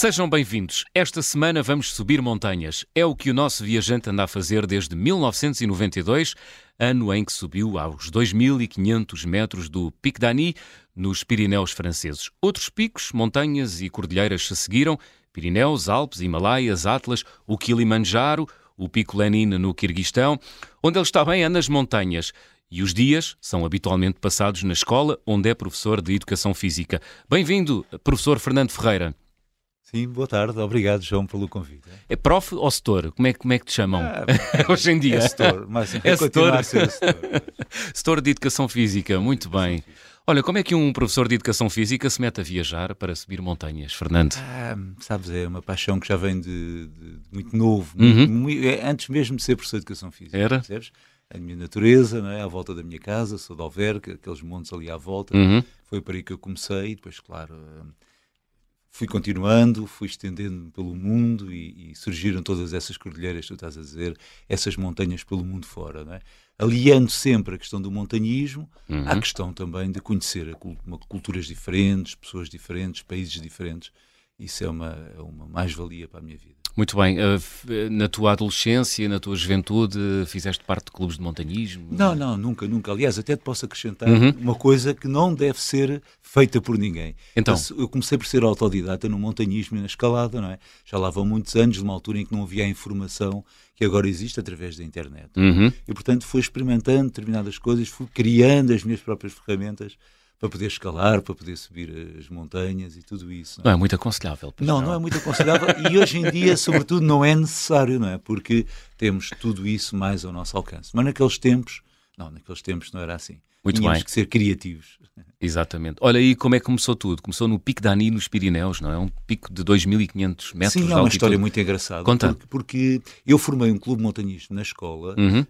Sejam bem-vindos. Esta semana vamos subir montanhas. É o que o nosso viajante anda a fazer desde 1992, ano em que subiu aos 2.500 metros do Pic d'Ani, nos Pirineus franceses. Outros picos, montanhas e cordilheiras se seguiram: Pirineus, Alpes, Himalaias, Atlas, o Kilimanjaro, o Pico Lenin no Quirguistão. Onde ele está bem é nas montanhas. E os dias são habitualmente passados na escola, onde é professor de Educação Física. Bem-vindo, professor Fernando Ferreira. Sim, boa tarde. Obrigado, João, pelo convite. É prof ou setor? Como é, como é que te chamam ah, hoje em dia? É setor, mas é setor. a ser setor. setor de Educação Física, muito bem. Olha, como é que um professor de Educação Física se mete a viajar para subir montanhas, Fernando? Ah, sabes, é uma paixão que já vem de, de, muito novo, uhum. muito, é antes mesmo de ser professor de Educação Física. Era? Percebes? A minha natureza, não é? à volta da minha casa, sou de Alverca, aqueles montes ali à volta. Uhum. Foi para aí que eu comecei, depois, claro fui continuando, fui estendendo pelo mundo e, e, surgiram todas essas cordilheiras, tu estás a dizer, essas montanhas pelo mundo fora, não é? aliando sempre a questão do montanhismo uhum. à questão também de conhecer culturas diferentes, pessoas diferentes, países diferentes. Isso é uma, é uma mais-valia para a minha vida. Muito bem. Eh, eh, na tua adolescência, na tua juventude, fizeste parte de clubes de montanhismo? Não, não, nunca, nunca. Aliás, até te posso acrescentar uhum. uma coisa que não deve ser feita por ninguém. Então? Eu comecei por ser autodidata no montanhismo e na escalada, não é? Já lá vão muitos anos, numa altura em que não havia a informação que agora existe através da internet. Uhum. E, portanto, fui experimentando determinadas coisas, fui criando as minhas próprias ferramentas para poder escalar, para poder subir as montanhas e tudo isso. Não é, não é muito aconselhável. Não, não, não é muito aconselhável e hoje em dia, sobretudo, não é necessário, não é? Porque temos tudo isso mais ao nosso alcance. Mas naqueles tempos, não, naqueles tempos não era assim. Muito Tínhamos bem. que ser criativos. Exatamente. Olha aí como é que começou tudo. Começou no Pico Dani, nos Pirineus, não é? Um pico de 2.500 metros Sim, é uma história muito engraçada. Conta. Porque, porque, eu formei um clube montanhista na escola uhum. uh,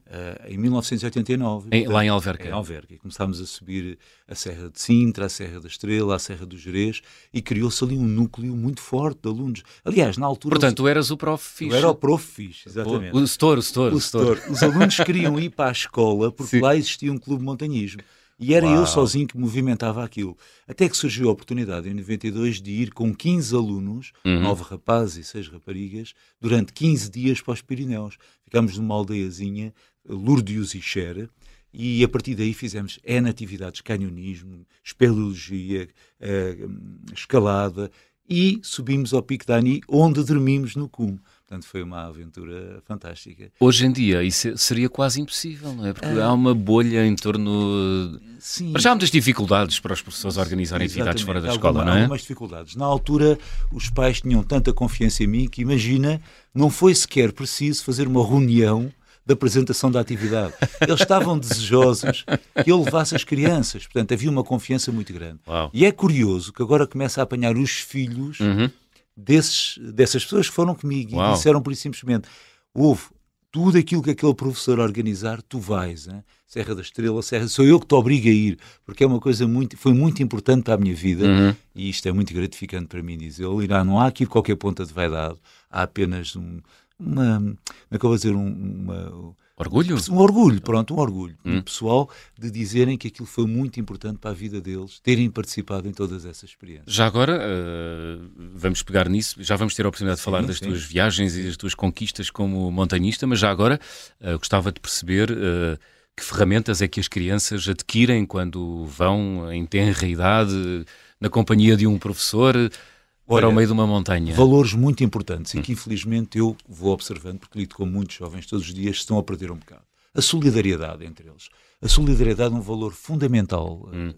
em 1989. Em, lá em Alverca. Em Alverca. E começámos a subir a Serra de Sintra, a Serra da Estrela, a Serra do Jerez e criou-se ali um núcleo muito forte de alunos. Aliás, na altura... Portanto, tu eras o prof fixe. Eu era o prof fixe, exatamente. O, setor, o setor. O setor. Os alunos queriam ir para a escola porque Sim. lá existia um clube de montanhismo. E era Uau. eu sozinho que movimentava aquilo. Até que surgiu a oportunidade em 92 de ir com 15 alunos, uhum. 9 rapazes e 6 raparigas, durante 15 dias para os Pirineus. Ficámos numa aldeiazinha, Lourdes e Xera, e a partir daí fizemos N atividades, canionismo, espeleologia, uh, escalada, e subimos ao Pico Dani, onde dormimos no cume. Portanto, foi uma aventura fantástica. Hoje em dia isso seria quase impossível, não é? Porque há uma bolha em torno. Sim. Mas já há muitas dificuldades para as pessoas organizarem atividades fora da escola, não é? Algumas dificuldades. Na altura, os pais tinham tanta confiança em mim que, imagina, não foi sequer preciso fazer uma reunião da apresentação da atividade. Eles estavam desejosos que eu levasse as crianças. Portanto, havia uma confiança muito grande. Uau. E é curioso que agora começa a apanhar os filhos. Uhum desses, dessas pessoas que foram comigo Uau. e disseram por isso simplesmente: houve tudo aquilo que aquele professor organizar, tu vais. Hein? Serra da Estrela, Serra, sou eu que te obrigo a ir, porque é uma coisa muito, foi muito importante para a minha vida uhum. e isto é muito gratificante para mim dizer. Irá, não há aqui qualquer ponta de vaidade, há apenas um, uma, como é que eu vou dizer, um, uma Orgulho? Um orgulho, pronto, um orgulho hum. pessoal de dizerem que aquilo foi muito importante para a vida deles, terem participado em todas essas experiências. Já agora, uh, vamos pegar nisso, já vamos ter a oportunidade de falar sim, das sim. tuas viagens e das tuas conquistas como montanhista, mas já agora uh, gostava de perceber uh, que ferramentas é que as crianças adquirem quando vão em tenra idade, na companhia de um professor Olha, para o meio de uma montanha. Valores muito importantes e que infelizmente eu vou observando, porque lido com muitos jovens todos os dias, estão a perder um bocado. A solidariedade entre eles. A solidariedade é um valor fundamental. Hum.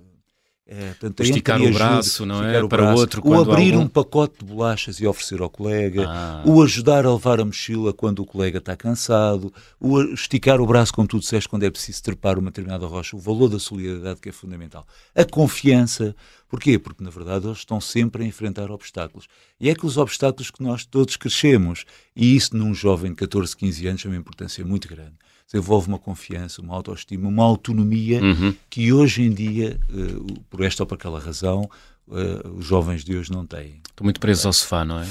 É, portanto, esticar o braço, não é? Para o outro. O abrir algum... um pacote de bolachas e oferecer ao colega. Ah. O ajudar a levar a mochila quando o colega está cansado. O esticar o braço, como tu disseste, quando é preciso trepar uma determinada rocha. O valor da solidariedade que é fundamental. A confiança. Porquê? Porque, na verdade, eles estão sempre a enfrentar obstáculos. E é que os obstáculos que nós todos crescemos. E isso num jovem de 14, 15 anos é uma importância muito grande desenvolve uma confiança, uma autoestima, uma autonomia uhum. que hoje em dia, uh, por esta ou por aquela razão, uh, os jovens de hoje não têm. Estão muito presos ao sofá, não é?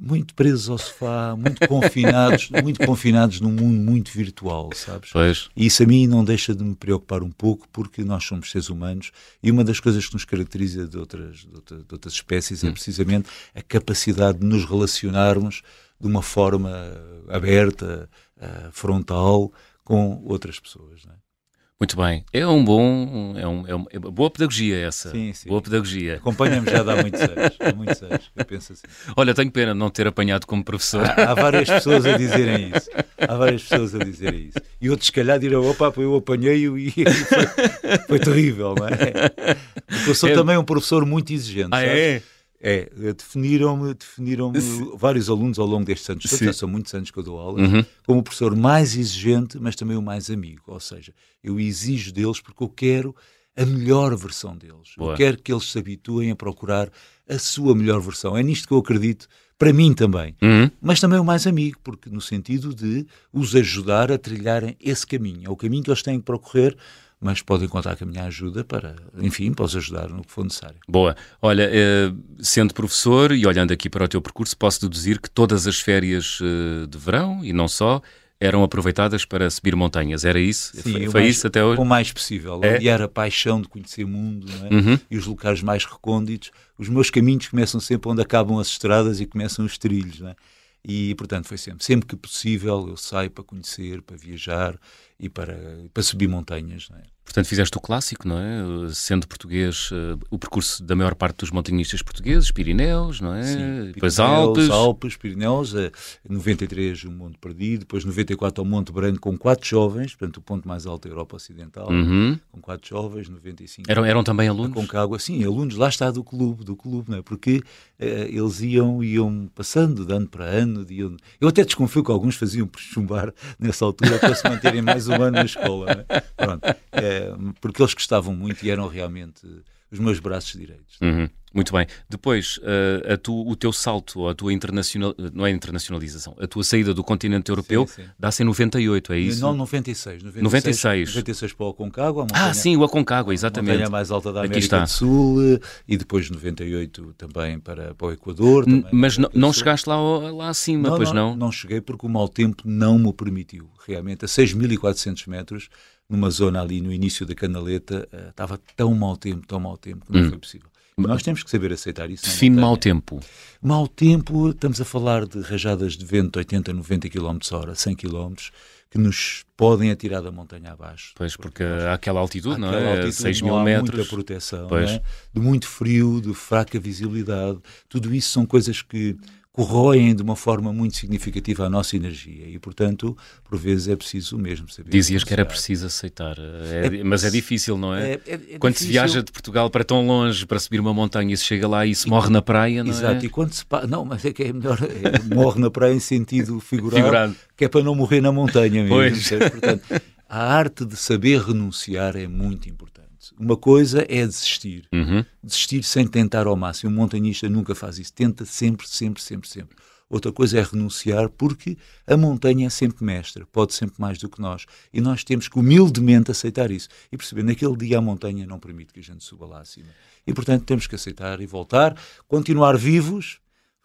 muito presos ao sofá, muito confinados, muito confinados num mundo muito virtual, sabes? Pois. E isso a mim não deixa de me preocupar um pouco, porque nós somos seres humanos e uma das coisas que nos caracteriza de outras, de, outra, de outras espécies é hum. precisamente a capacidade de nos relacionarmos de uma forma aberta, uh, frontal, com outras pessoas. Não é? Muito bem. É um bom. É, um, é uma é boa pedagogia essa. Sim, sim. Boa pedagogia. Acompanha-me já há muitos anos. Há muitos anos. Eu penso assim. Olha, tenho pena de não ter apanhado como professor. Há, há, várias pessoas a dizerem isso. Há várias pessoas a dizerem isso. E outros, se calhar, dirão: opa, eu apanhei-o e foi, foi, terrível, não é? Porque eu sou é... também um professor muito exigente. Ah, é? É, definiram-me definiram vários alunos ao longo destes anos, já são muitos anos que eu dou aula, uhum. como o professor mais exigente, mas também o mais amigo. Ou seja, eu exijo deles porque eu quero a melhor versão deles. Boa. Eu quero que eles se habituem a procurar a sua melhor versão. É nisto que eu acredito, para mim também. Uhum. Mas também o mais amigo, porque no sentido de os ajudar a trilharem esse caminho. É o caminho que eles têm que percorrer mas podem contar com a minha ajuda para, enfim, os ajudar no que for necessário. Boa. Olha, eh, sendo professor e olhando aqui para o teu percurso, posso deduzir que todas as férias eh, de verão, e não só, eram aproveitadas para subir montanhas, era isso? Sim, foi, foi mais, isso até hoje? O mais possível, é? odiar a paixão de conhecer o mundo é? uhum. e os locais mais recônditos. Os meus caminhos começam sempre onde acabam as estradas e começam os trilhos, é? E, portanto, foi sempre. Sempre que possível, eu saio para conhecer, para viajar e para, para subir montanhas. É? Portanto, fizeste o clássico, não é? Sendo português, uh, o percurso da maior parte dos montanhistas portugueses, Pirineus, não é? Sim, depois Alpes. Alpes, Pirineus, uh, 93 o Monte Perdido, depois 94 ao Monte Branco com quatro jovens, portanto o ponto mais alto da Europa Ocidental, uhum. com quatro jovens, 95. Eram, eram também alunos? Com Cágua, sim, alunos, lá está do clube, do clube, não é? Porque uh, eles iam, iam passando de ano para ano, de ano. eu até desconfio que alguns faziam por chumbar nessa altura para se manterem mais um ano na escola, não é? Pronto. É, porque eles gostavam muito e eram realmente os meus braços direitos. Uhum. Muito bem. Depois, uh, tu, o teu salto, a tua internacional, não é internacionalização, a tua saída do continente europeu dá-se em 98, é isso? Não, 96. 96. 96, 96 para o Aconcagua. ah, sim, o Aconcagua, exatamente. A montanha mais alta da América está. do Sul e depois 98 também para, para o Equador. Mas não, não chegaste lá, lá acima, não, pois não, não? Não cheguei porque o mau tempo não me permitiu. Realmente, a 6.400 metros numa zona ali no início da canaleta, uh, estava tão mau tempo, tão mau tempo, que não hum. foi possível. Nós temos que saber aceitar isso. Define mau tempo. Mau tempo, estamos a falar de rajadas de vento 80, 90 km hora, 100 km, que nos podem atirar da montanha abaixo. Pois, porque, àquela altitude, não é? Altitude, 6 mil metros. muita proteção, é? de muito frio, de fraca visibilidade. Tudo isso são coisas que corroem de uma forma muito significativa a nossa energia e, portanto, por vezes é preciso mesmo saber. Dizias que era preciso aceitar, é, é, mas é difícil, não é? é, é, é quando difícil. se viaja de Portugal para tão longe para subir uma montanha e se chega lá e se morre na praia, não Exato, é? Exato, e quando se. Não, mas é que é melhor. morre na praia em sentido figurado, figurado, que é para não morrer na montanha mesmo. Pois. Portanto, a arte de saber renunciar é muito importante. Uma coisa é desistir. Uhum. Desistir sem tentar ao máximo. Um montanhista nunca faz isso. Tenta sempre, sempre, sempre, sempre. Outra coisa é renunciar, porque a montanha é sempre mestra, pode sempre mais do que nós. E nós temos que humildemente aceitar isso. E perceber, naquele dia a montanha não permite que a gente suba lá acima. E, portanto, temos que aceitar e voltar, continuar vivos,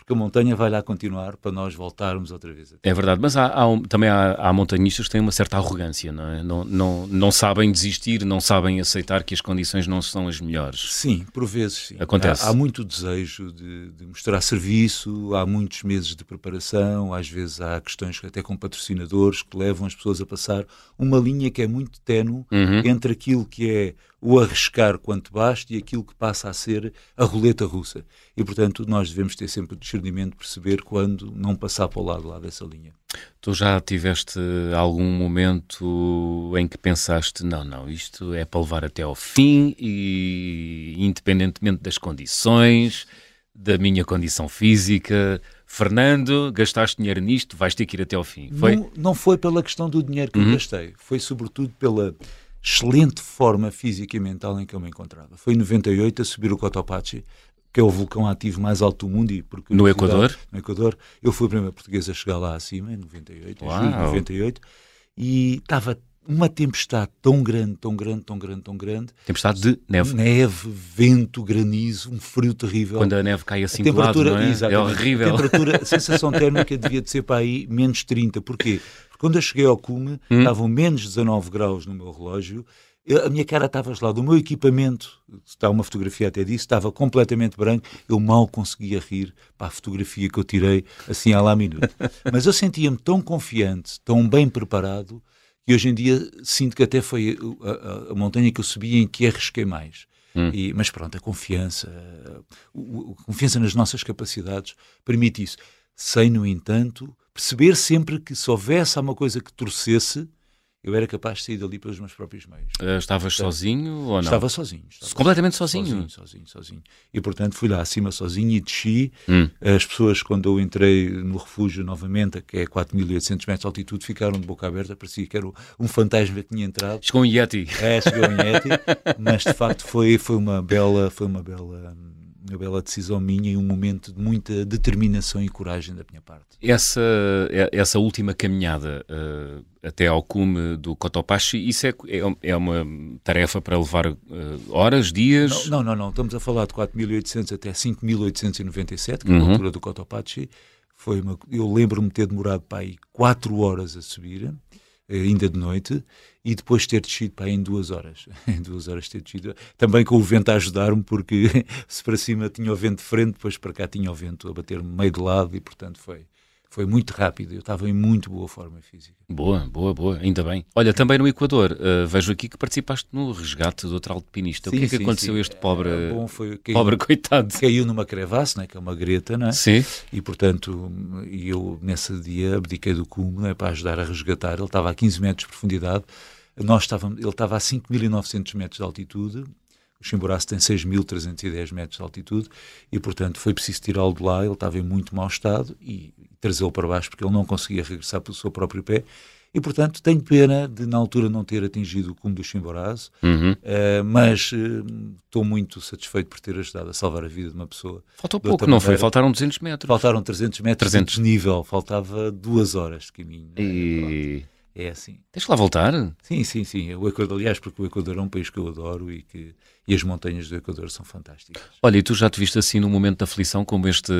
que a montanha vai lá continuar para nós voltarmos outra vez. É verdade, mas há, há um, também há, há, montanhistas que têm uma certa arrogância, não é? Não, não, não sabem desistir, não sabem aceitar que as condições não são as melhores. Sim, por vezes sim. Acontece. Há, há muito desejo de, de, mostrar serviço, há muitos meses de preparação, às vezes há questões até com patrocinadores que levam as pessoas a passar uma linha que é muito tenue uhum. entre aquilo que é o arriscar quanto basta e aquilo que passa a ser a roleta russa. E, portanto, nós devemos ter sempre o discernimento de perceber quando não passar para o lado lá dessa linha. Tu já tiveste algum momento em que pensaste, não, não, isto é para levar até ao fim e independentemente das condições, da minha condição física, Fernando, gastaste dinheiro nisto, vais ter que ir até ao fim. Foi? Não, não foi pela questão do dinheiro que uhum. eu gastei, foi sobretudo pela excelente forma física e mental em que eu me encontrava. Foi em 98 a subir o Cotopaxi, que é o vulcão ativo mais alto do mundo. E porque no Equador? No Equador. Eu fui a primeira portuguesa a chegar lá acima, em 98, Uau. em julho de 98, e estava uma tempestade tão grande, tão grande, tão grande, tão grande. Tempestade de neve. Neve, vento, granizo, um frio terrível. Quando a neve cai assim do lado, não é? é horrível. A temperatura, a sensação térmica devia de ser para aí menos 30. Porquê? Quando eu cheguei ao cume, hum? estavam menos 19 graus no meu relógio, eu, a minha cara estava gelada, o meu equipamento, está uma fotografia até disso, estava completamente branco, eu mal conseguia rir para a fotografia que eu tirei assim à lá minuto. Mas eu sentia-me tão confiante, tão bem preparado, e hoje em dia sinto que até foi a, a, a montanha que eu subi em que arrisquei mais. Hum. E, mas pronto, a confiança, a, a confiança nas nossas capacidades permite isso. Sem, no entanto, perceber sempre que se houvesse alguma coisa que torcesse, eu era capaz de sair dali pelos meus próprios meios. Uh, estavas sozinho ou não? Estava sozinho. Estava Completamente sozinho? Sozinho, sozinho, sozinho. E, portanto, fui lá acima sozinho e desci. Hum. As pessoas, quando eu entrei no refúgio novamente, que é 4.800 metros de altitude, ficaram de boca aberta, parecia que era um fantasma que tinha entrado. Chegou um Yeti. É, chegou um Yeti. mas, de facto, foi, foi uma bela... Foi uma bela uma bela decisão minha e um momento de muita determinação e coragem da minha parte. Essa, é, essa última caminhada uh, até ao cume do Cotopaxi, isso é, é, é uma tarefa para levar uh, horas, dias? Não, não, não, Estamos a falar de 4.800 até 5.897, que é a uhum. altura do Cotopaxi. Foi uma, eu lembro-me de ter demorado para aí 4 horas a subir ainda de noite, e depois ter descido para aí em duas horas. em duas horas ter descido. Também com o vento a ajudar-me, porque se para cima tinha o vento de frente, depois para cá tinha o vento a bater-me meio de lado, e portanto foi, foi muito rápido. Eu estava em muito boa forma física. Boa, boa, boa, ainda bem. Olha, também no Equador, uh, vejo aqui que participaste no resgate de outro alpinista. Sim, o que é que sim, aconteceu a este pobre, é, bom, foi, caiu, pobre coitado? Caiu numa crevasse, né, que é uma greta, né? Sim. E portanto, eu nesse dia abdiquei do cume né, para ajudar a resgatar. Ele estava a 15 metros de profundidade. Nós estávamos, ele estava a 5.900 metros de altitude, o Chimboraço tem 6.310 metros de altitude e, portanto, foi preciso tirá-lo de lá. Ele estava em muito mau estado e trazê-lo para baixo porque ele não conseguia regressar pelo seu próprio pé. E, portanto, tenho pena de, na altura, não ter atingido o cume do Chimborazo, uhum. uh, mas uh, estou muito satisfeito por ter ajudado a salvar a vida de uma pessoa. Faltou pouco, não foi? Faltaram 200 metros. Faltaram 300 metros 300. de nível, faltava duas horas de caminho. E... É assim. Tens que lá voltar? Sim, sim, sim. O Equador, aliás, porque o Equador é um país que eu adoro e que e as montanhas do Equador são fantásticas. Olha, e tu já te viste assim num momento de aflição como este,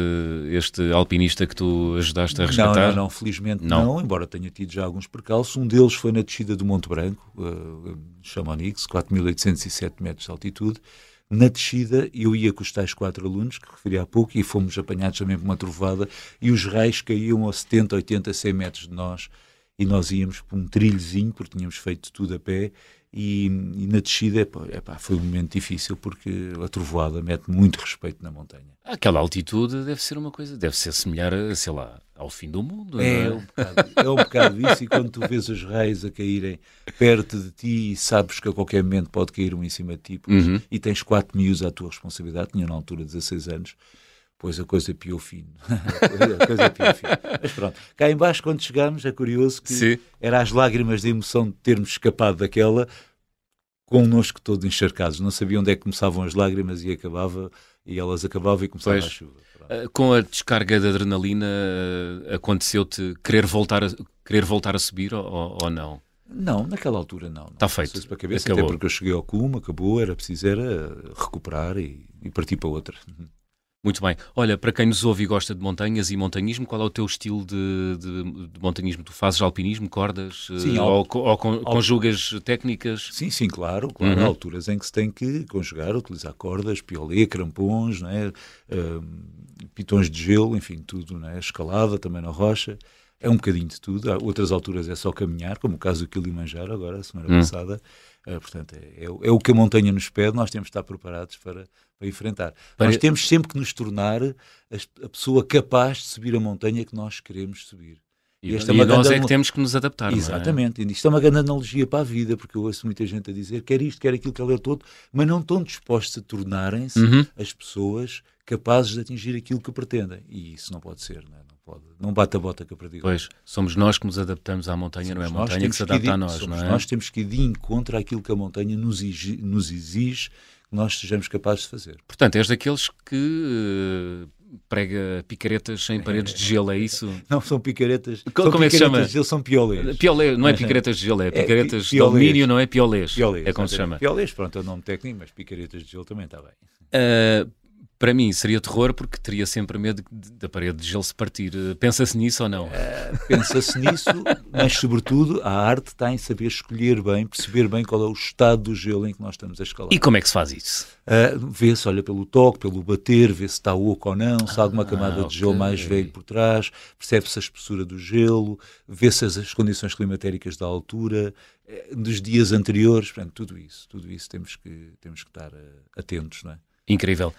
este alpinista que tu ajudaste a resgatar? Não, não, não felizmente não. não. embora tenha tido já alguns percalços. Um deles foi na descida do Monte Branco, uh, Chamonix, 4.807 metros de altitude. Na descida, eu ia com os tais quatro alunos, que referi há pouco, e fomos apanhados também por uma trovada, e os raios caíam a 70, 80, 100 metros de nós, e nós íamos por um trilhozinho, porque tínhamos feito tudo a pé, e, e na descida epá, foi um momento difícil porque a trovoada mete muito respeito na montanha. Aquela altitude deve ser uma coisa, deve ser semelhar, sei lá, ao fim do mundo. É, é? Um bocado, é um bocado isso, e quando tu vês os raios a caírem perto de ti e sabes que a qualquer momento pode cair um em cima de ti, uhum. e tens quatro miúdos à tua responsabilidade, tinha na altura 16 anos, Pois a coisa piou fino. a coisa piou fino. Mas pronto, cá embaixo quando chegámos é curioso que Sim. era as lágrimas de emoção de termos escapado daquela connosco todos encharcados. Não sabia onde é que começavam as lágrimas e acabava, e elas acabavam e começava pois. a chuva. Uh, com a descarga de adrenalina, uh, aconteceu-te querer voltar, a, querer voltar a subir ou, ou não? Não, naquela altura não. Está feito. Para a cabeça, até porque eu cheguei ao cume, acabou, era preciso era recuperar e, e partir para outra. Muito bem. Olha, para quem nos ouve e gosta de montanhas e montanhismo, qual é o teu estilo de, de, de montanhismo? Tu fazes alpinismo, cordas? Sim, uh, ou, ou, conjugas técnicas? Sim, sim, claro. claro. Uhum. Há alturas em que se tem que conjugar, utilizar cordas, piolê, crampons, não é? Uh, pitões de gelo, enfim, tudo, não é? Escalada também na rocha. É um bocadinho de tudo. Há outras alturas é só caminhar, como o caso do Kilimanjaro, agora, a semana uhum. passada. Uh, portanto, é, é, é, o que a montanha nos pede, nós temos de estar preparados para, para enfrentar. Para... Nós temos sempre que nos tornar a, a, pessoa capaz de subir a montanha que nós queremos subir. E, e, esta é e nós é que temos que nos adaptar. Exatamente. É? Isto é uma grande analogia para a vida, porque eu ouço muita gente a dizer quer isto, quer aquilo, quer ler todo, mas não estão dispostos a tornarem-se uhum. as pessoas capazes de atingir aquilo que pretendem. E isso não pode ser, não, é? não pode. Não bate a bota que a perdigo. Pois, somos nós que nos adaptamos à montanha, somos não é a montanha que se adapta que a nós, não é? Nós temos que ir de encontro àquilo que a montanha nos exige, nos exige nós sejamos capazes de fazer. Portanto, és daqueles que uh, prega picaretas em paredes de gelo, é isso? Não, são picaretas. Como, são é que se chama? De gelo, são piolês. Piolê, não é picaretas de gelo, é picaretas é, de alumínio, não é piolês. piolês é como se chama. Piolês, pronto, é o nome técnico, mas picaretas de gelo também está bem. Uh, para mim seria terror porque teria sempre medo da parede de gelo se partir. Pensa-se nisso ou não? Uh, Pensa-se nisso, mas sobretudo a arte está em saber escolher bem, perceber bem qual é o estado do gelo em que nós estamos a escalar. E como é que se faz isso? Uh, vê-se, olha, pelo toque, pelo bater, vê se está oco ou não, se há alguma ah, camada de gelo mais velho por trás, percebe-se a espessura do gelo, vê-se as, as, condições climatéricas da altura, eh, dos dias anteriores, portanto, tudo isso, tudo isso temos que, temos que estar atentos, não é? Incrível.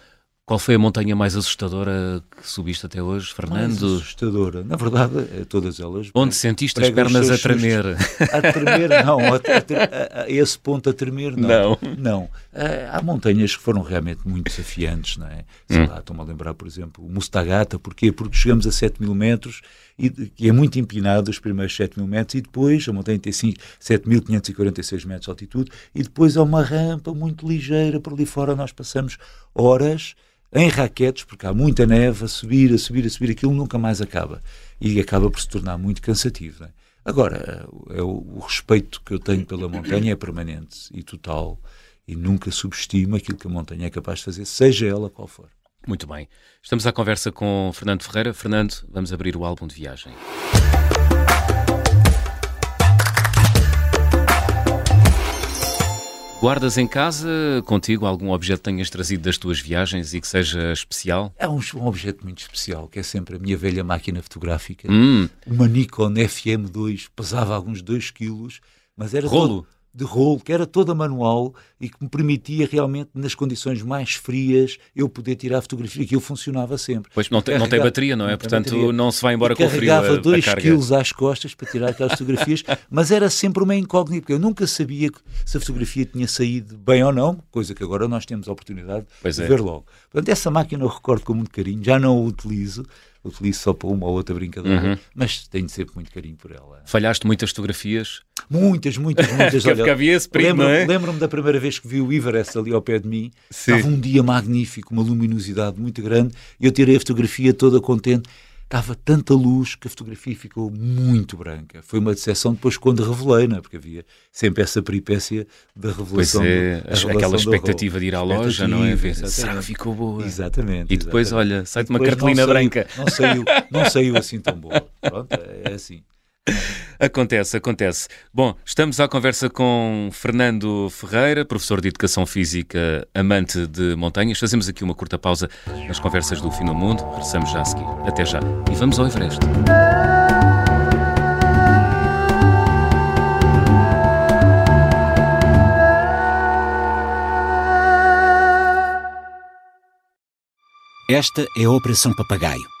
Qual foi a montanha mais assustadora que subiste até hoje, Fernando? Mais assustadora. Na verdade, é todas elas. Onde sentiste as pernas a tremer? A tremer, não. A, a, a, esse ponto a tremer, não. Não. não. Ah, há montanhas que foram realmente muito desafiantes, não é? Sei hum. lá, estou-me a lembrar, por exemplo, o Mustagata. Porquê? Porque chegamos a 7 mil metros e, e é muito empinado os primeiros 7 mil metros e depois a montanha tem 7.546 metros de altitude e depois há uma rampa muito ligeira por ali fora nós passamos horas em raquetes, porque há muita neve, a subir, a subir, a subir, aquilo nunca mais acaba. E acaba por se tornar muito cansativo. É? Agora, é o, o, respeito que eu tenho pela montanha é permanente e total, e nunca subestimo aquilo que a montanha é capaz de fazer, seja ela qual for. Muito bem. Estamos à conversa com Fernando Ferreira. Fernando, vamos abrir o álbum de viagem. Guardas em casa contigo algum objeto que tenhas trazido das tuas viagens e que seja especial? É um, um objeto muito especial, que é sempre a minha velha máquina fotográfica. Hum. Uma Nikon FM2, pesava alguns 2 quilos, mas era Rolo? Todo de rolo, que era toda manual e que me permitia realmente, nas condições mais frias, eu poder tirar a fotografia. Aquilo funcionava sempre. Pois não, tem, não tem bateria, não é? Portanto, bateria. não se vai embora e com o frio. Carregava 2 quilos às costas para tirar aquelas fotografias, mas era sempre uma incógnita, porque eu nunca sabia se a fotografia tinha saído bem ou não, coisa que agora nós temos a oportunidade pois de é. ver logo. Portanto, essa máquina eu recordo com muito carinho, já não a utilizo, utilizo só para uma ou outra brincadeira, uhum. mas tenho sempre muito carinho por ela. Falhaste muitas fotografias? Muitas, muitas, muitas. Olha, havia esse lembro, é? lembro-me da primeira vez que vi o Everest ali ao pé de mim. Sim. Estava um dia magnífico, uma luminosidade muito grande, e eu tirei a fotografia toda contente estava tanta luz que a fotografia ficou muito branca. Foi uma decepção depois quando revelei, não é? porque havia sempre essa peripécia da revelação. Pois é, do, revelação aquela expectativa de ir à loja, não é? Ver, será que ficou boa? Exatamente. E depois, exatamente. olha, sai-te uma cartolina branca. Não saiu, não saiu assim tão boa. Pronto, é assim. Acontece, acontece. Bom, estamos à conversa com Fernando Ferreira, professor de Educação Física, amante de montanhas. Fazemos aqui uma curta pausa nas conversas do Fim do Mundo. Regressamos já a seguir. Até já. E vamos ao Everest. Esta é a Operação Papagaio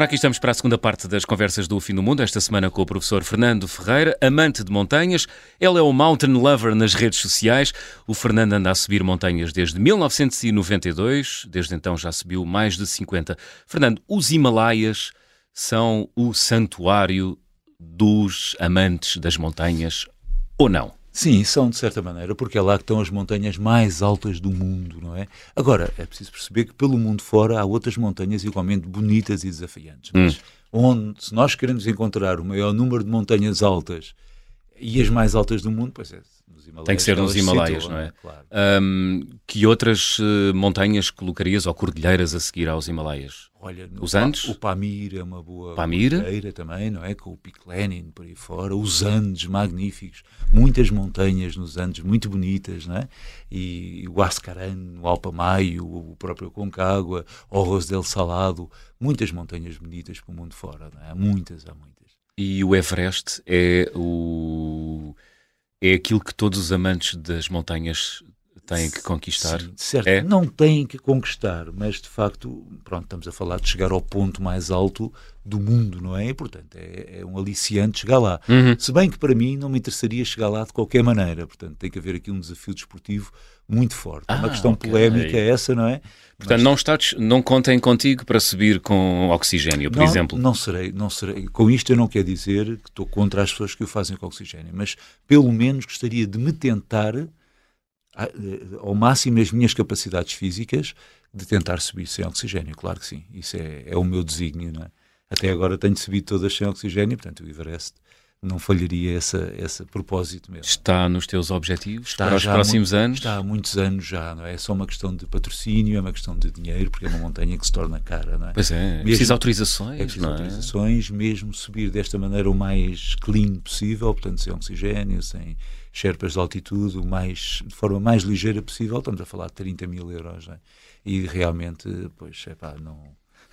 Ora, aqui estamos para a segunda parte das conversas do Fim do Mundo, esta semana com o professor Fernando Ferreira, amante de montanhas. Ele é o mountain lover nas redes sociais. O Fernando anda a subir montanhas desde 1992, desde então já subiu mais de 50. Fernando, os Himalaias são o santuário dos amantes das montanhas ou não? Sim, são de certa maneira, porque é lá que estão as montanhas mais altas do mundo, não é? Agora, é preciso perceber que pelo mundo fora há outras montanhas igualmente bonitas e desafiantes. Mas hum. onde, se nós queremos encontrar o maior número de montanhas altas e as mais altas do mundo, pois é. Tem que ser nos Himalaias, situam, não é? Claro. Hum, que outras eh, montanhas colocarias ou cordilheiras a seguir aos Himalaias? Olha, Os Andes? O Pamir é uma boa Pamir? cordilheira também, não é? Com o Pico Lenin por aí fora. Os Andes, magníficos. Muitas montanhas nos Andes, muito bonitas, não é? E o Ascaran, o Alpamayo, o próprio Concagua, o Arroz del Salado. Muitas montanhas bonitas para o mundo fora, não é? Há muitas, há muitas. E o Everest é o é aquilo que todos os amantes das montanhas têm que conquistar. Sim, certo. É? Não têm que conquistar, mas de facto, pronto, estamos a falar de chegar ao ponto mais alto do mundo, não é? E, portanto, é, é um aliciante chegar lá. Uhum. Se bem que para mim não me interessaria chegar lá de qualquer maneira, portanto, tem que haver aqui um desafio desportivo muito forte. É Ah, uma questão ok. polémica essa, não é? Portanto, não, está, dis- não contem contigo para subir com oxigênio, por não, exemplo. Não serei, não serei. Com isto eu não quero dizer que estou contra as pessoas que o fazem com oxigênio, mas pelo menos gostaria de me tentar, a- eh, ao máximo as minhas capacidades físicas, de tentar subir sem oxigênio. Claro que sim, isso é, é o meu desígnio. Não é? Até agora tenho subido todas sem oxigênio, portanto o Everest não falharia essa, esse propósito mesmo. Está nos teus objetivos Está para os próximos muito- anos? Está há muitos anos já, não é? É só uma questão de patrocínio, é uma questão de dinheiro, porque é uma montanha que se torna cara, não é? Pois é, Mesmo- precisa autorizações, É preciso não é? autorizações, mesmo subir desta maneira o mais clean possível, portanto, sem oxigênio, sem sherpas de altitude, o mais, de forma mais ligeira possível. Estamos a falar de 30 mil euros, não é? E realmente, pois, é pá, não,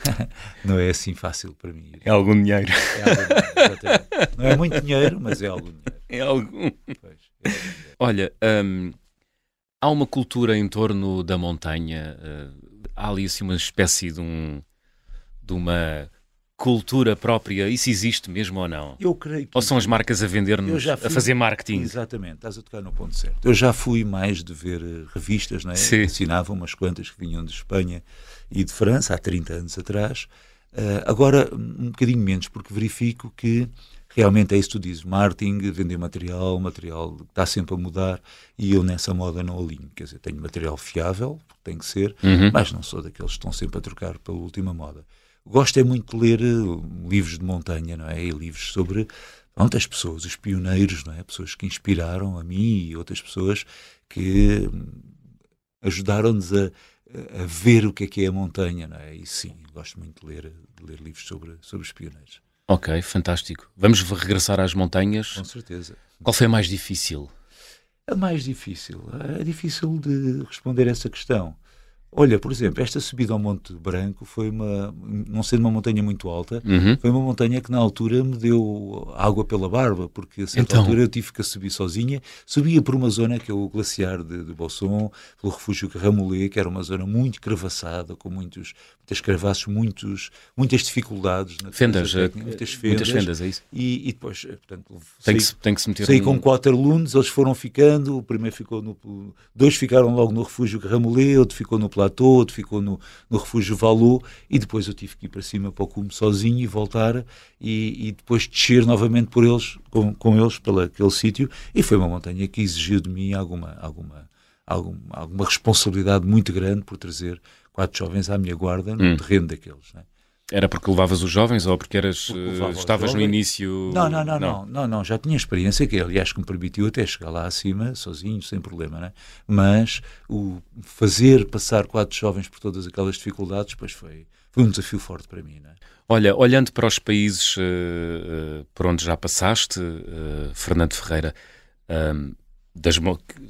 não é assim fácil para mim. É algum dinheiro. É algum dinheiro, não é muito dinheiro, mas é algum dinheiro. É algum. Pois, é algum. Olha, hum, há uma cultura em torno da montanha, eh, há ali assim uma espécie de, um, de uma cultura própria, isso existe mesmo ou não? Eu creio que Ou são as marcas a vender-nos, a fazer marketing? Exatamente, estás a tocar no ponto certo. Eu já fui mais de ver eh, revistas, não é? Sim. Assinava umas quantas que vinham de Espanha e de França, há 30 anos atrás. Eh, agora, um bocadinho menos, porque verifico que realmente é isso que tu dizes: marketing, vender material, material que está sempre a mudar e eu nessa moda não alinho. Quer dizer, tenho material fiável, porque tem que ser, Uhum. mas não sou daqueles que estão sempre a trocar pela última moda. Gosto é muito de ler eh, livros de montanha, não é? E livros sobre pronto, as pessoas, os pioneiros, não é? Pessoas que inspiraram a mim e outras pessoas que hum, ajudaram-nos a, a ver o que é que é a montanha, não é? E sim, gosto muito de ler, de ler livros sobre, sobre os pioneiros, Ok, fantástico. Vamos regressar às montanhas. com certeza. Qual foi a mais difícil? É mais difícil. É difícil de responder essa questão. Olha, por exemplo, esta subida ao Monte Branco foi uma, não sendo uma montanha muito alta, Uhum. foi uma montanha que na altura me deu água pela barba, porque a certa Então? altura eu tive que subir sozinha. Subia por uma zona que é o glaciar de, de Bosson, pelo refúgio Ramolé, que era uma zona muito cravaçada, com muitos, muitas cravaços, muitos, muitas dificuldades. Na Fendas, defesa eh, técnica, muitas muitas fendas. fendas, é isso? E, e depois, eh, portanto, Tem que, saí- se, tem que se meter Saí um- com quatro alunos, eles foram ficando, o primeiro ficou no. Dois ficaram logo no refúgio Ramolé, outro ficou no platô, outro ficou no, no refúgio Valô, e depois eu tive que ir para cima para o cume sozinho e voltar, e, e depois descer novamente por eles, com, com eles, pelo aquele sítio, e foi uma montanha que exigiu de mim alguma, alguma, alguma, alguma responsabilidade muito grande por trazer quatro jovens à minha guarda no Hum. terreno daqueles. Né? Era porque levavas os jovens ou porque eras, Porque eh, estavas no início? Não, não, não, não, não, não, já tinha experiência que aliás que me permitiu até chegar lá acima sozinho, sem problema, né? Mas o fazer passar quatro jovens por todas aquelas dificuldades, pois foi, foi um desafio forte para mim, né? Olha, olhando para os países eh, eh, por onde já passaste, eh, Fernando Ferreira, ahm, das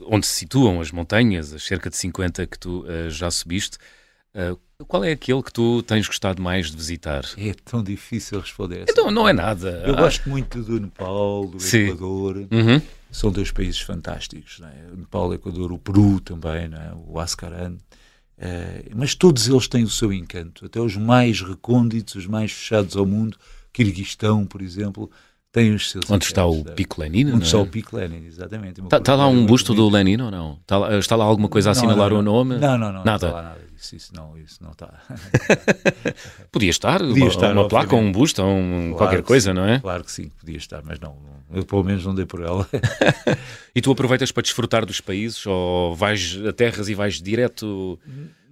onde se situam as montanhas, as cerca de 50 que tu já subiste, qual é aquele que tu tens gostado mais de visitar? É tão difícil responder. Então, não é nada. Eu Ah, gosto muito do Nepal, do Sim. Equador, Uhum. são dois países fantásticos, né? o Nepal, o Equador, o Peru também, né? o Ascaran. Eh, mas todos eles têm o seu encanto, até os mais recônditos, os mais fechados ao mundo, Kirguistão, por exemplo, têm os seus Onde está o? Pico Lenin? Onde está o Pico Lenin, exatamente. Está tá lá um busto do Lenin ou não? Está lá, está lá alguma coisa a Não, assinalar não, o nome? Não, não, não. Nada. Não está lá nada disso. Isso não, isso não está. Podia estar, Podia uma, estar, uma placa, um busto, ou um, Claro qualquer que coisa, sim, não é? Claro que sim, podia estar, mas não. não- Eu pelo menos não dei por ela. E tu aproveitas para desfrutar dos países ou vais a terras e vais direto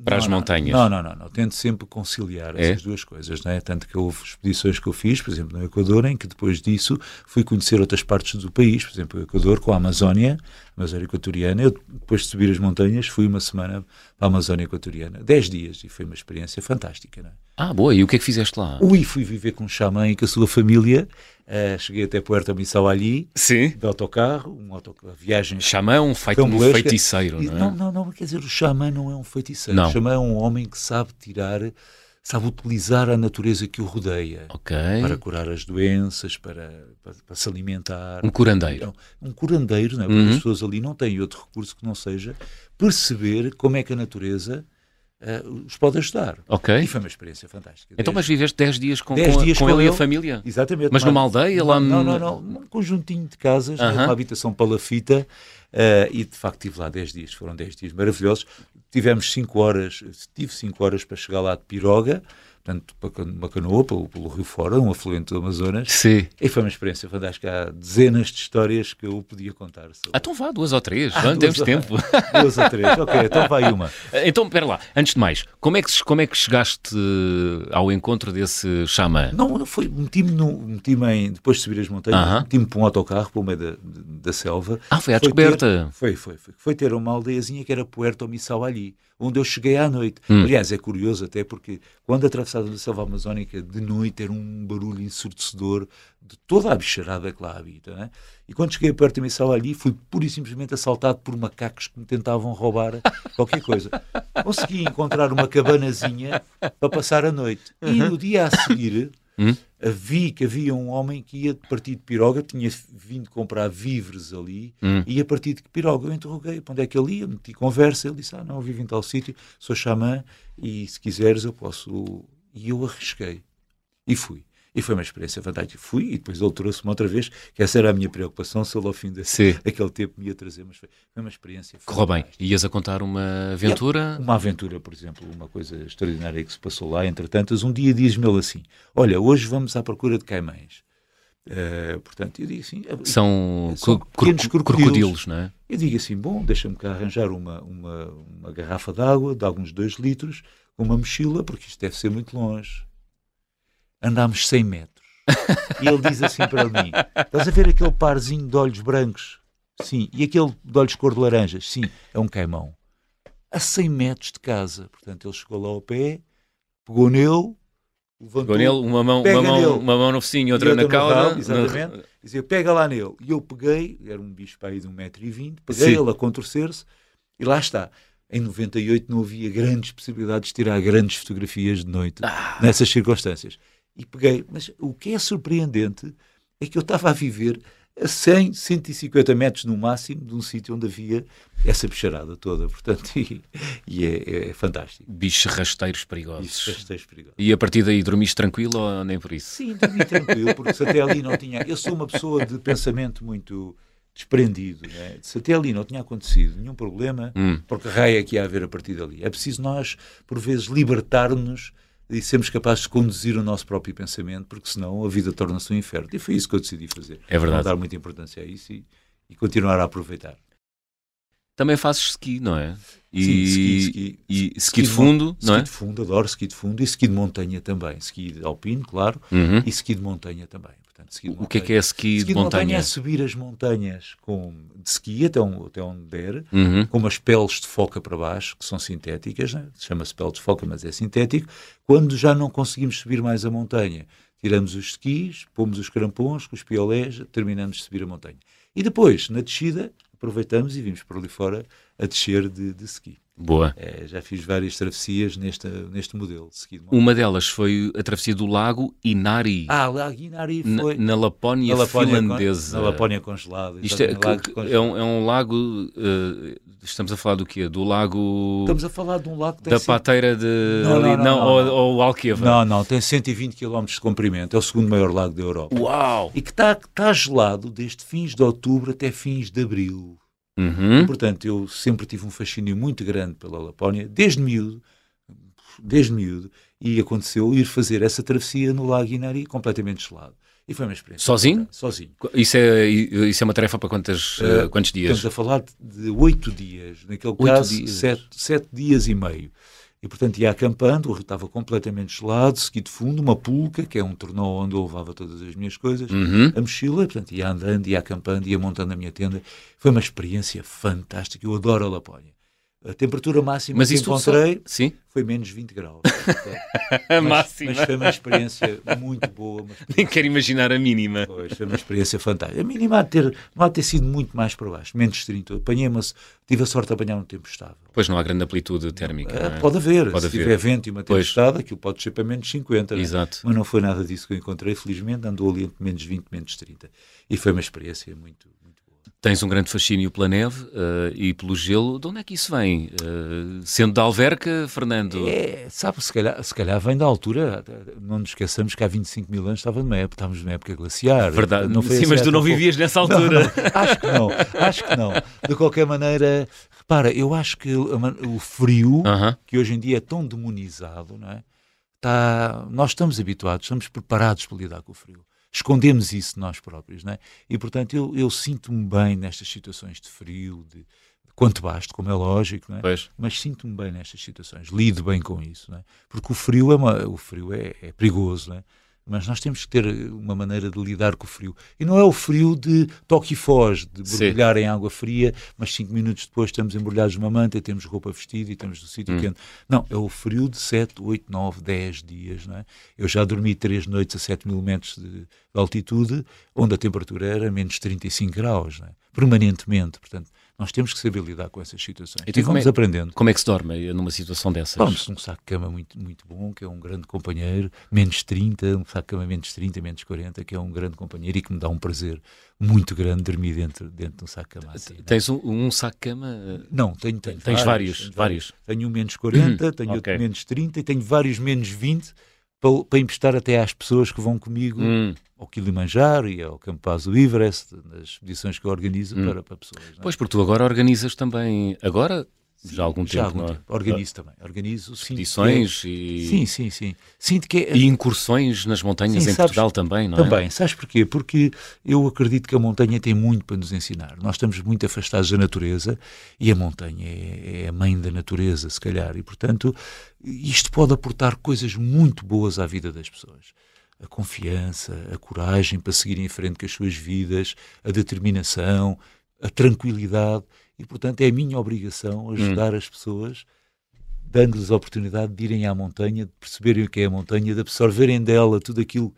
para Não, as montanhas? Não, não, não, não. Tento sempre conciliar É? essas duas coisas, não é? Tanto que houve expedições que eu fiz, por exemplo, no Equador, em que depois disso fui conhecer outras partes do país, por exemplo, o Equador com a Amazónia. Amazónia Equatoriana. Eu, depois de subir as montanhas, fui uma semana para a Amazónia Equatoriana. Dez dias, e foi uma experiência fantástica. Não é? Ah, boa. E o que é que fizeste lá? Ui, fui viver com um xamã e com a sua família. Uh, cheguei até Puerto Missão ali, Sim. de autocarro, um autocarro, viagem. Xamã é um, feito, um feiticeiro, não é? Não, não, não, quer dizer, o xamã não é um feiticeiro. Não. O xamã é um homem que sabe tirar sabe utilizar a natureza que o rodeia okay. para curar as doenças, para, para, para se alimentar. Um curandeiro. Um curandeiro, não é? porque uhum. as pessoas ali não têm outro recurso que não seja perceber como é que a natureza uh, os pode ajudar. Ok. E foi uma experiência fantástica. Então, dez, mas viveste 10 dias com, com, dias com, com ele e a família? Exatamente. Mas numa aldeia lá Não, não, não. Um conjuntinho de casas, uh -huh. uma habitação palafita. Uh, e de facto estive lá 10 dias, foram 10 dias maravilhosos. Tivemos 5 horas, tive 5 horas para chegar lá de Piroga, portanto, uma canoa pelo, pelo Rio Fora, um afluente do Amazonas. Sim. E foi uma experiência fantástica. Há dezenas de histórias que eu podia contar. Sobre... Ah, então vá, duas ou três, ah, não temos tempo. Duas ou três, ok, então vai uma. Então, espera lá, antes de mais, como é que, como é que chegaste ao encontro desse xamã? Não, foi, meti-me meti em, depois de subir as montanhas, uh -huh. meti-me para um autocarro, para o meio da, da selva. Ah, foi à foi descoberta. Ter, foi, foi, foi. Foi ter uma aldeiazinha que era Puerto Missal ali onde eu cheguei à noite. Hum. Aliás, é curioso até porque quando atravessava a selva amazónica de noite era um barulho ensurdecedor de toda a bicharada que lá habita. Né? E quando cheguei perto da missão ali, fui pura e simplesmente assaltado por macacos que me tentavam roubar qualquer coisa. Consegui encontrar uma cabanazinha para passar a noite. E no dia a seguir Hum? Vi que havia um homem que ia partir de Piroga, tinha vindo comprar víveres ali, hum. e a partir de Piroga eu interroguei para onde é que ele ia, meti conversa, ele disse, ah não, eu vivo em tal sítio, sou xamã, e se quiseres eu posso... E eu arrisquei, e fui. E foi uma experiência fantástica. Fui e depois ele trouxe-me outra vez, que essa era a minha preocupação, se ele ao fim daquele tempo me ia trazer, mas foi, foi uma experiência. Correu bem. Ias a contar uma aventura? uma aventura, por exemplo, uma coisa extraordinária que se passou lá, entre tantas. Um dia diz-me ele assim: Olha, hoje vamos à procura de caimães. Uh, portanto, eu digo assim: ah, São, são pequenos crocodilos, crocodilos, não é? Eu digo assim: Bom, deixa-me cá arranjar uma, uma, uma garrafa de água de alguns dois litros, uma mochila, porque isto deve ser muito longe andámos 100 metros. E ele diz assim para mim: Estás a ver aquele parzinho de olhos brancos? Sim. E aquele de olhos cor de laranjas? Sim. É um caimão. A 100 metros de casa. Portanto, ele chegou lá ao pé, pegou nele, levantou. Pegou nele, uma mão, uma mão, nele, uma mão no focinho, outra, outra na cauda. Exatamente. No... Dizia: Pega lá nele. E eu peguei, era um bicho para aí de 1,20m, peguei Sim. ele a contorcer-se e lá está. Em 98 não havia grandes possibilidades de tirar grandes fotografias de noite ah. nessas circunstâncias e peguei. Mas o que é surpreendente é que eu estava a viver a 100, 150 metros no máximo de um sítio onde havia essa bicharada toda, portanto, e, e é, é, fantástico. Bichos rasteiros perigosos. Bichos rasteiros perigosos. E a partir daí dormiste tranquilo ou nem por isso? Sim, dormi tranquilo, porque se até ali não tinha... Eu sou uma pessoa de pensamento muito desprendido, né? se até ali não tinha acontecido nenhum problema, hum. porque raia que ia haver a partir dali. É preciso nós, por vezes, libertar-nos e sermos capazes de conduzir o nosso próprio pensamento, porque senão a vida torna-se um inferno. E foi isso que eu decidi fazer. É verdade. Não dar muita importância a isso e, e continuar a aproveitar. Também fazes ski, não é? E, Sim, ski, ski, e ski, de fundo, de, não é? Ski de fundo, adoro ski de fundo e ski de montanha também. Ski de alpino, claro, uhum. e ski de montanha também. Portanto, o que é que é ski, ski de, montanha? montanha? é subir as montanhas com, de ski até, um, até onde der, uhum. com umas peles de foca para baixo, que são sintéticas, né? chama-se pele de foca, mas é sintético. Quando já não conseguimos subir mais a montanha, tiramos os skis, pomos os crampons, com os piolés, terminamos de subir a montanha. E depois, na descida, aproveitamos e vimos por ali fora a descer de, de ski. Boa. É, já fiz várias travessias neste, neste modelo. Seguido Uma delas foi a travessia do Lago Inari. Ah, Lago Inari foi. Na, na Lapónia, na Lapónia finlandesa. Na Lapónia congelada. Isto é, é, um, é um lago. Uh, estamos a falar do quê? Do lago. Estamos a falar de um lago da pateira de. Não, ali, não, não, não, ou, ou Alqueva. Não, não, tem 120 km de comprimento. É o segundo maior lago da Europa. Uau! E que está tá gelado desde fins de outubro até fins de abril. Uhum. E, portanto, eu sempre tive um fascínio muito grande pela Lapónia, desde miúdo, desde miúdo, e aconteceu ir fazer essa travessia no Lago Inari completamente gelado. E foi uma experiência. Sozinho? Sozinho. Isso é, isso é uma tarefa para quantas, uh, quantos dias? Estamos a falar de oito dias, naquele caso, dias. Sete, sete dias e meio. E, portanto, ia acampando, o rio estava completamente gelado, segui de fundo, uma pulca, que é um tornão onde eu levava todas as minhas coisas, Uhum. a mochila, portanto, ia andando, ia acampando, ia montando a minha tenda. Foi uma experiência fantástica. Eu adoro a Lapónia. A temperatura máxima Mas que só- encontrei foi menos 20 graus. a mas, máxima. mas foi uma experiência muito boa. Experiência Nem quero imaginar a mínima. Pois, foi uma experiência fantástica. A mínima há de ter, não há de ter sido muito mais para baixo, menos 30. Apanhei-me, tive a sorte de apanhar um tempo estável. Pois não há grande amplitude térmica. Não é? Pode haver, Pode se haver. tiver vento e uma tempestade, aquilo pode ser para menos 50. não é? Exato. Mas não foi nada disso que eu encontrei, felizmente, andou ali entre menos 20 e menos 30. E foi uma experiência muito. Tens um grande fascínio pela neve eh, e pelo gelo. De onde é que isso vem? Eh, sendo da Alverca, Fernando? É, sabe, se calhar, se calhar vem da altura, não nos esqueçamos que há 25 mil anos estava numa época, estávamos numa época glaciar. Verdade. Não foi Sim, assim mas há tu não tão pouco. vivias nessa Não, altura. não, acho que não, acho que não. De qualquer maneira, repara, eu acho que o frio, Aham. que hoje em dia é tão demonizado, não é? Tá, nós estamos habituados, estamos preparados para lidar com o frio. Escondemos isso nós próprios, não é? E, portanto, eu, eu sinto-me bem nestas situações de frio, de, quanto basto, como é lógico, é? Mas sinto-me bem nestas situações, lido bem com isso, é? porque o frio é, uma, o frio é, é perigoso, não é? Mas nós temos que ter uma maneira de lidar com o frio. E não é o frio de toque e foge, de mergulhar em água fria, mas cinco minutos depois estamos embrulhados numa manta, temos roupa vestida e estamos no sítio Hum. quente. Não, é o frio de 7, 8, 9, 10 dias. Não é? Eu já dormi três noites a 7 mil metros de, de altitude, onde a temperatura era menos 35 graus, é? permanentemente. Portanto, nós temos que saber lidar com essas situações. Então, e como vamos é- aprendendo. Como é que se dorme numa situação dessas? Vamos, um saco de cama muito, muito bom, que é um grande companheiro, menos 30, um saco de cama menos 30, menos 40, que é um grande companheiro e que me dá um prazer muito grande dormir dentro, dentro de um saco de cama assim. não é? Tens um, um saco de cama? Não, tenho, tenho Tens vários, vários. Tenho um menos 40, tenho ok. outro menos 30 e tenho vários menos 20 para, para emprestar até às pessoas que vão comigo Hum. Ao Kilimanjaro e ao Campo Base do Everest, nas expedições que eu organizo Hum. para, para pessoas. é? Pois, porque tu agora organizas também, agora, já há algum Já há tempo, algum não é? tempo. Organizo também. Organizo. é- Expedições e, Sim, sim, sim. Sinto que é, e incursões nas montanhas Sim, em sabes, Portugal também, não é? Também, sabes porquê? Porque eu acredito que a montanha tem muito para nos ensinar. Nós estamos muito afastados da natureza e a montanha é, é a mãe da natureza, se calhar, e portanto isto pode aportar coisas muito boas à vida das pessoas. A confiança, a coragem para seguir em frente com as suas vidas, a determinação, a tranquilidade, e portanto é a minha obrigação ajudar as pessoas dando-lhes a oportunidade de irem à montanha, de perceberem o que é a montanha, de absorverem dela tudo aquilo que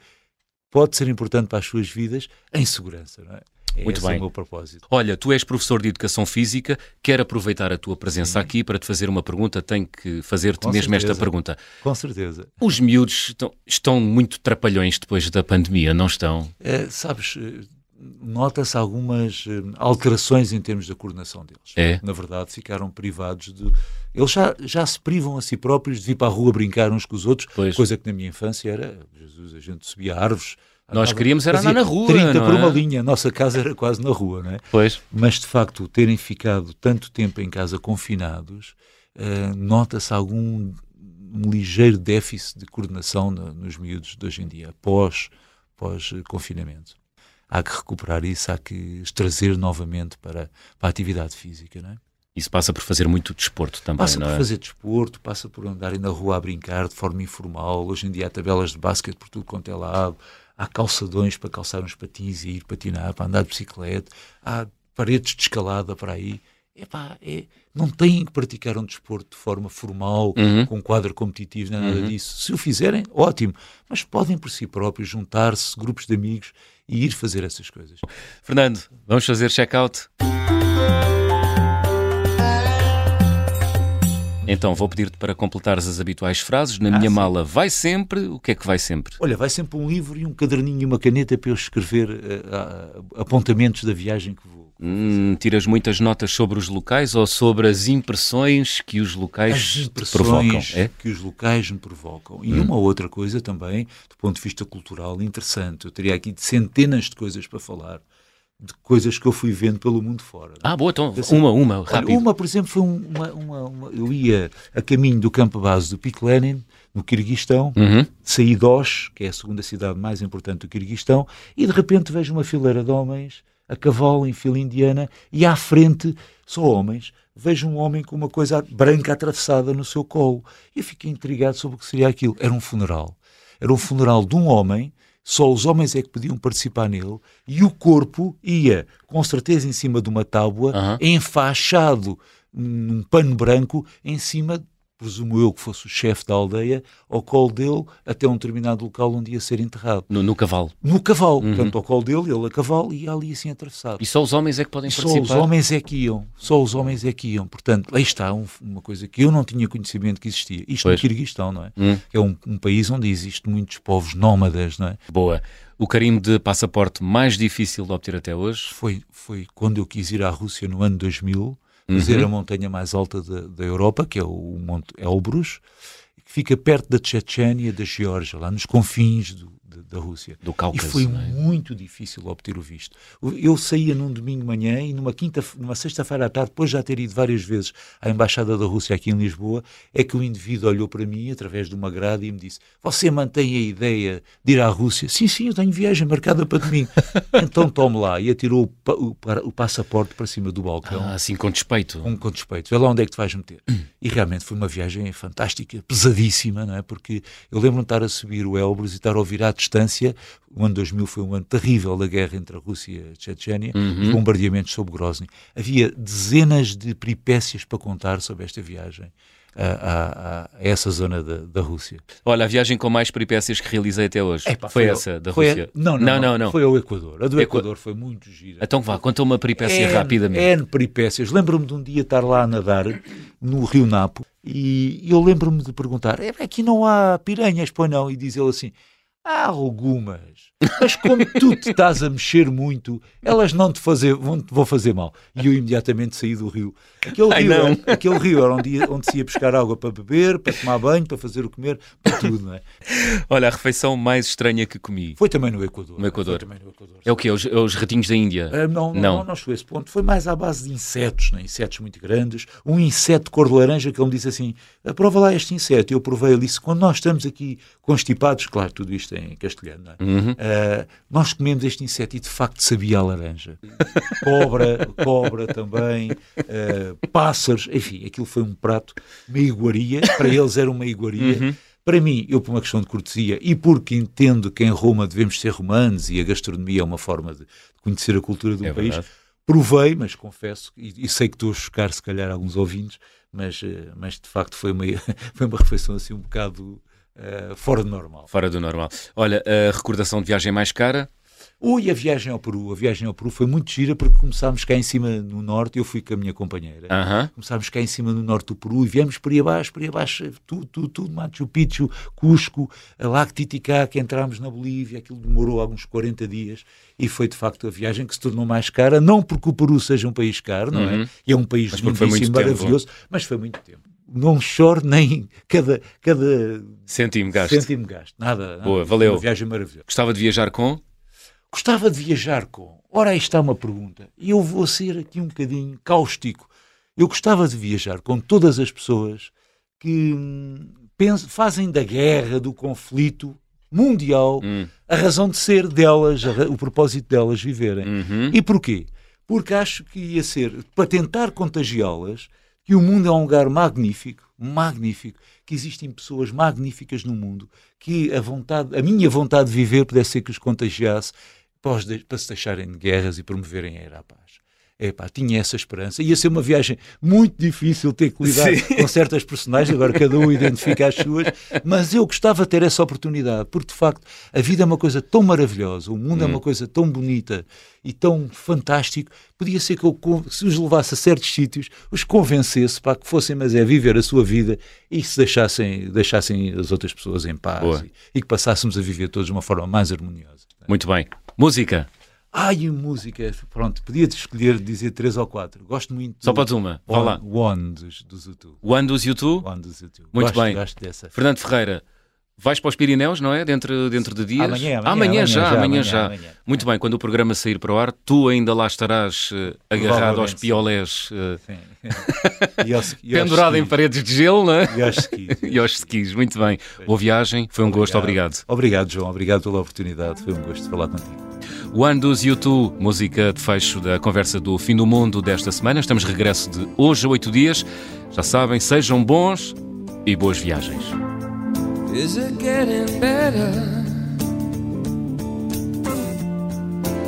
pode ser importante para as suas vidas em segurança. Não é? É Muito esse bem. o meu propósito. Olha, tu és professor de Educação Física, quero aproveitar a tua presença aqui para te fazer uma pergunta, tenho que fazer-te Com mesmo esta certeza. pergunta. Com certeza. Os miúdos estão, estão muito trapalhões depois da pandemia, não estão? Eh, sabes, eh, nota-se algumas eh, alterações em termos da coordenação deles. É. Na verdade, ficaram privados de. Eles já, já se privam a si próprios de vir para a rua brincar uns com os outros, Pois. coisa que na minha infância era. Jesus, a gente subia árvores. Nós queríamos era andar na rua, 30 não por é? uma linha. A nossa casa era quase na rua, não é? Pois. Mas de facto, terem ficado tanto tempo em casa confinados, eh, nota-se algum um ligeiro déficit de coordenação no- nos miúdos de hoje em dia, pós, pós eh, confinamento. Há que recuperar isso, há que os trazer novamente para, para a atividade física, não é? Isso passa por fazer muito desporto também, Passa não por é? fazer desporto, passa por andarem na rua a brincar de forma informal. Hoje em dia há tabelas de basquete por tudo quanto é lado. Há calçadões para calçar uns patins e ir patinar, para andar de bicicleta. Há paredes de escalada para aí. Epá, é, não têm que praticar um desporto de forma formal, Uhum. com quadro competitivo, nada disso. Se o fizerem, ótimo. Mas podem por si próprios juntar-se, grupos de amigos, e ir fazer essas coisas. Fernando, vamos fazer check-out? Então, vou pedir-te para completares as habituais frases. Na minha sim. mala vai sempre. O que é que vai sempre? Olha, vai sempre um livro e um caderninho e uma caneta para eu escrever ah, apontamentos da viagem que vou. Hum, tiras muitas notas sobre os locais ou sobre as impressões que os locais as impressões provocam? É? que os locais me provocam. E uma outra coisa também, do ponto de vista cultural, interessante. Eu teria aqui centenas de coisas para falar, de coisas que eu fui vendo pelo mundo fora. é? Ah, boa, então, Assim, uma, uma, Olha, rápido. uma, por exemplo, foi um- uma, uma- uma- Eu ia a caminho do campo base do Pico Lenin, no Quirguistão, Uhum. saí de Osh, que é a segunda cidade mais importante do Quirguistão, e de repente vejo uma fileira de homens a cavalo em fila indiana e à frente, só homens, vejo um homem com uma coisa branca atravessada no seu colo. E eu fiquei intrigado sobre o que seria aquilo. Era um funeral. Era um funeral de um homem, só os homens é que podiam participar nele, e o corpo ia, com certeza, em cima de uma tábua, Aham. enfaixado num pano branco, em cima presumo eu que fosse o chefe da aldeia, ao colo dele, até um determinado local onde ia ser enterrado. No, no cavalo. No cavalo, portanto, ao colo dele, ele a cavalo, e ia ali assim atravessado. E só os homens é que podem Só participar? os homens é que iam, só os homens é que iam. Portanto, aí está um- uma coisa que eu não tinha conhecimento que existia. Isto Pois. no Quirguistão, não é? Hum. É um, um país onde existem muitos povos nómadas, não é? Boa. O carimbo de passaporte mais difícil de obter até hoje? Foi, foi quando eu quis ir à Rússia no ano 2000, fazer Uhum. a montanha mais alta da, da Europa, que é o Monte Elbrus, que fica perto da Chechênia, da Geórgia, lá nos confins do- da Rússia. Do E Cáucaso, foi não é? muito difícil obter o visto. Eu saía num domingo de manhã e numa quinta, numa sexta-feira à tarde, depois de já ter ido várias vezes à Embaixada da Rússia aqui em Lisboa, é que o indivíduo olhou para mim através de uma grade e me disse: Você mantém a ideia de ir à Rússia? Sim, sim, eu tenho viagem marcada para domingo. então tome lá. E atirou o, pa- o o passaporte para cima do balcão Ah, assim com despeito. com, com despeito, vê lá onde é que te vais meter. E realmente foi uma viagem fantástica, pesadíssima, não é? Porque eu lembro-me de estar a subir o Elbrus e estar a ouvir à distância. O ano 2000 foi um ano terrível da guerra entre a Rússia e a Chechênia, os bombardeamentos sobre Grozny. Havia dezenas de peripécias para contar sobre esta viagem a, a- a- essa zona da, da Rússia. Olha, a viagem com mais peripécias que realizei até hoje Epá, foi, ao- essa, da foi a- Rússia. não, não, não, não, não. Foi ao Equador. A do Equa- Equador foi muito gira. Então vá, conta uma peripécia N- rapidamente. N peripécias. Lembro-me de um dia estar lá a nadar no Rio Napo e eu lembro-me de perguntar: "É, aqui não há piranhas, pois não? E diz ele assim: há algumas, mas como tu te estás a mexer muito, elas não te fazer, vão, vão fazer mal. E eu imediatamente saí do rio. Aquele Ai, rio, era, aquele rio era onde, ia- onde se ia buscar água para beber, para tomar banho, para fazer o comer, para tudo, não é? Olha, a refeição mais estranha que comi. Foi também no Equador. No Equador. No Equador. É o quê? Os, os ratinhos da Índia? Ah, não, não, Não. não, não chegou a esse ponto. Foi mais à base de insetos, né? insetos muito grandes. Um inseto de cor de laranja que ele me disse assim: "Ah, prova lá este inseto. E eu provei. Ele disse: quando nós estamos aqui constipados, claro, tudo isto é em castelhano, não é? Uhum. Ah, nós comemos este inseto e de facto sabia a laranja. Cobra, cobra também, ah, pássaros, enfim, aquilo foi um prato, uma iguaria. Para eles era uma iguaria. Uhum. Para mim, eu por uma questão de cortesia e porque entendo que em Roma devemos ser romanos e a gastronomia é uma forma de conhecer a cultura um É país, verdade. provei, mas confesso, e, e sei que estou a chocar se calhar alguns ouvintes, mas, eh, mas de facto foi uma, foi uma refeição assim um bocado eh, fora de normal. Fora do normal. Olha, a recordação de viagem mais cara? Ui, a viagem ao Peru, a viagem ao Peru foi muito gira porque começámos cá em cima no norte, eu fui com a minha companheira. Começámos cá em cima no norte do Peru e viemos por aí abaixo, por aí abaixo, tudo, tudo, tudo, Machu Picchu, Cusco, Lago Titicaca, entramos na Bolívia, aquilo demorou alguns 40 dias e foi de facto a viagem que se tornou mais cara, não porque o Peru seja um país caro, não Uhum. é? E é um país lindíssimo, muito tempo. maravilhoso, mas foi muito tempo. Não choro nem cada, cada Cêntimo gasto. cêntimo gasto, nada. Boa, valeu. Uma viagem maravilhosa. Gostava de viajar com? Gostava de viajar com. Ora, aí está uma pergunta. E eu vou ser aqui um bocadinho cáustico. Eu gostava de viajar com todas as pessoas que hum, pens- fazem da guerra, do conflito mundial, Hum. a razão de ser delas, o propósito delas viverem. Uhum. E porquê? Porque acho que ia ser para tentar contagiá-las que o mundo é um lugar magnífico, magnífico, que existem pessoas magníficas no mundo, que a vontade, a minha vontade de viver pudesse ser que os contagiasse para, os de- para se deixarem de guerras e promoverem a era à paz. Epá, tinha essa esperança. Ia ser uma viagem muito difícil ter que lidar Sim. com certas personagens, agora cada um identifica as suas, mas eu gostava de ter essa oportunidade, porque de facto a vida é uma coisa tão maravilhosa, o mundo é uma coisa tão bonita e tão fantástico, podia ser que eu, se os levasse a certos sítios, os convencesse para que fossem, mas é viver a sua vida e se deixassem, deixassem as outras pessoas em paz e, e que passássemos a viver todos de uma forma mais harmoniosa. Muito bem. Música. Ai, música, pronto, podia escolher dizer três ou quatro. Gosto muito. Só podes uma. Vá One, lá. One dos, dos YouTube. One dos YouTube. One dos YouTube. Muito gosto, bem. Gosto dessa. Fernando Ferreira, vais para os Pirineus, não é? Dentro, dentro de dias? Amanhã, amanhã, amanhã já, já, amanhã amanhã, já. amanhã. Muito bem, quando o programa sair para o ar, tu ainda lá estarás eh, agarrado aos piolés, eh, Sim. e aos, e pendurado em paredes de gelo, não é? E aos skis. E aos skis. Muito bem. Boa viagem, foi um gosto, obrigado. Obrigado, João. Obrigado pela oportunidade. Foi um gosto falar contigo. One You Two, música de fecho da conversa do fim do mundo desta semana. Estamos de regresso de hoje a oito dias. Já sabem, sejam bons e boas viagens. Is it getting better?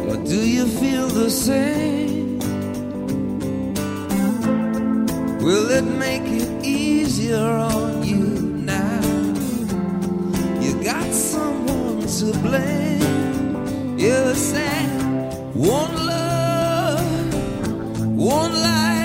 Or do you feel the same? Will it make it easier on you now? You got someone to blame. One love, one life.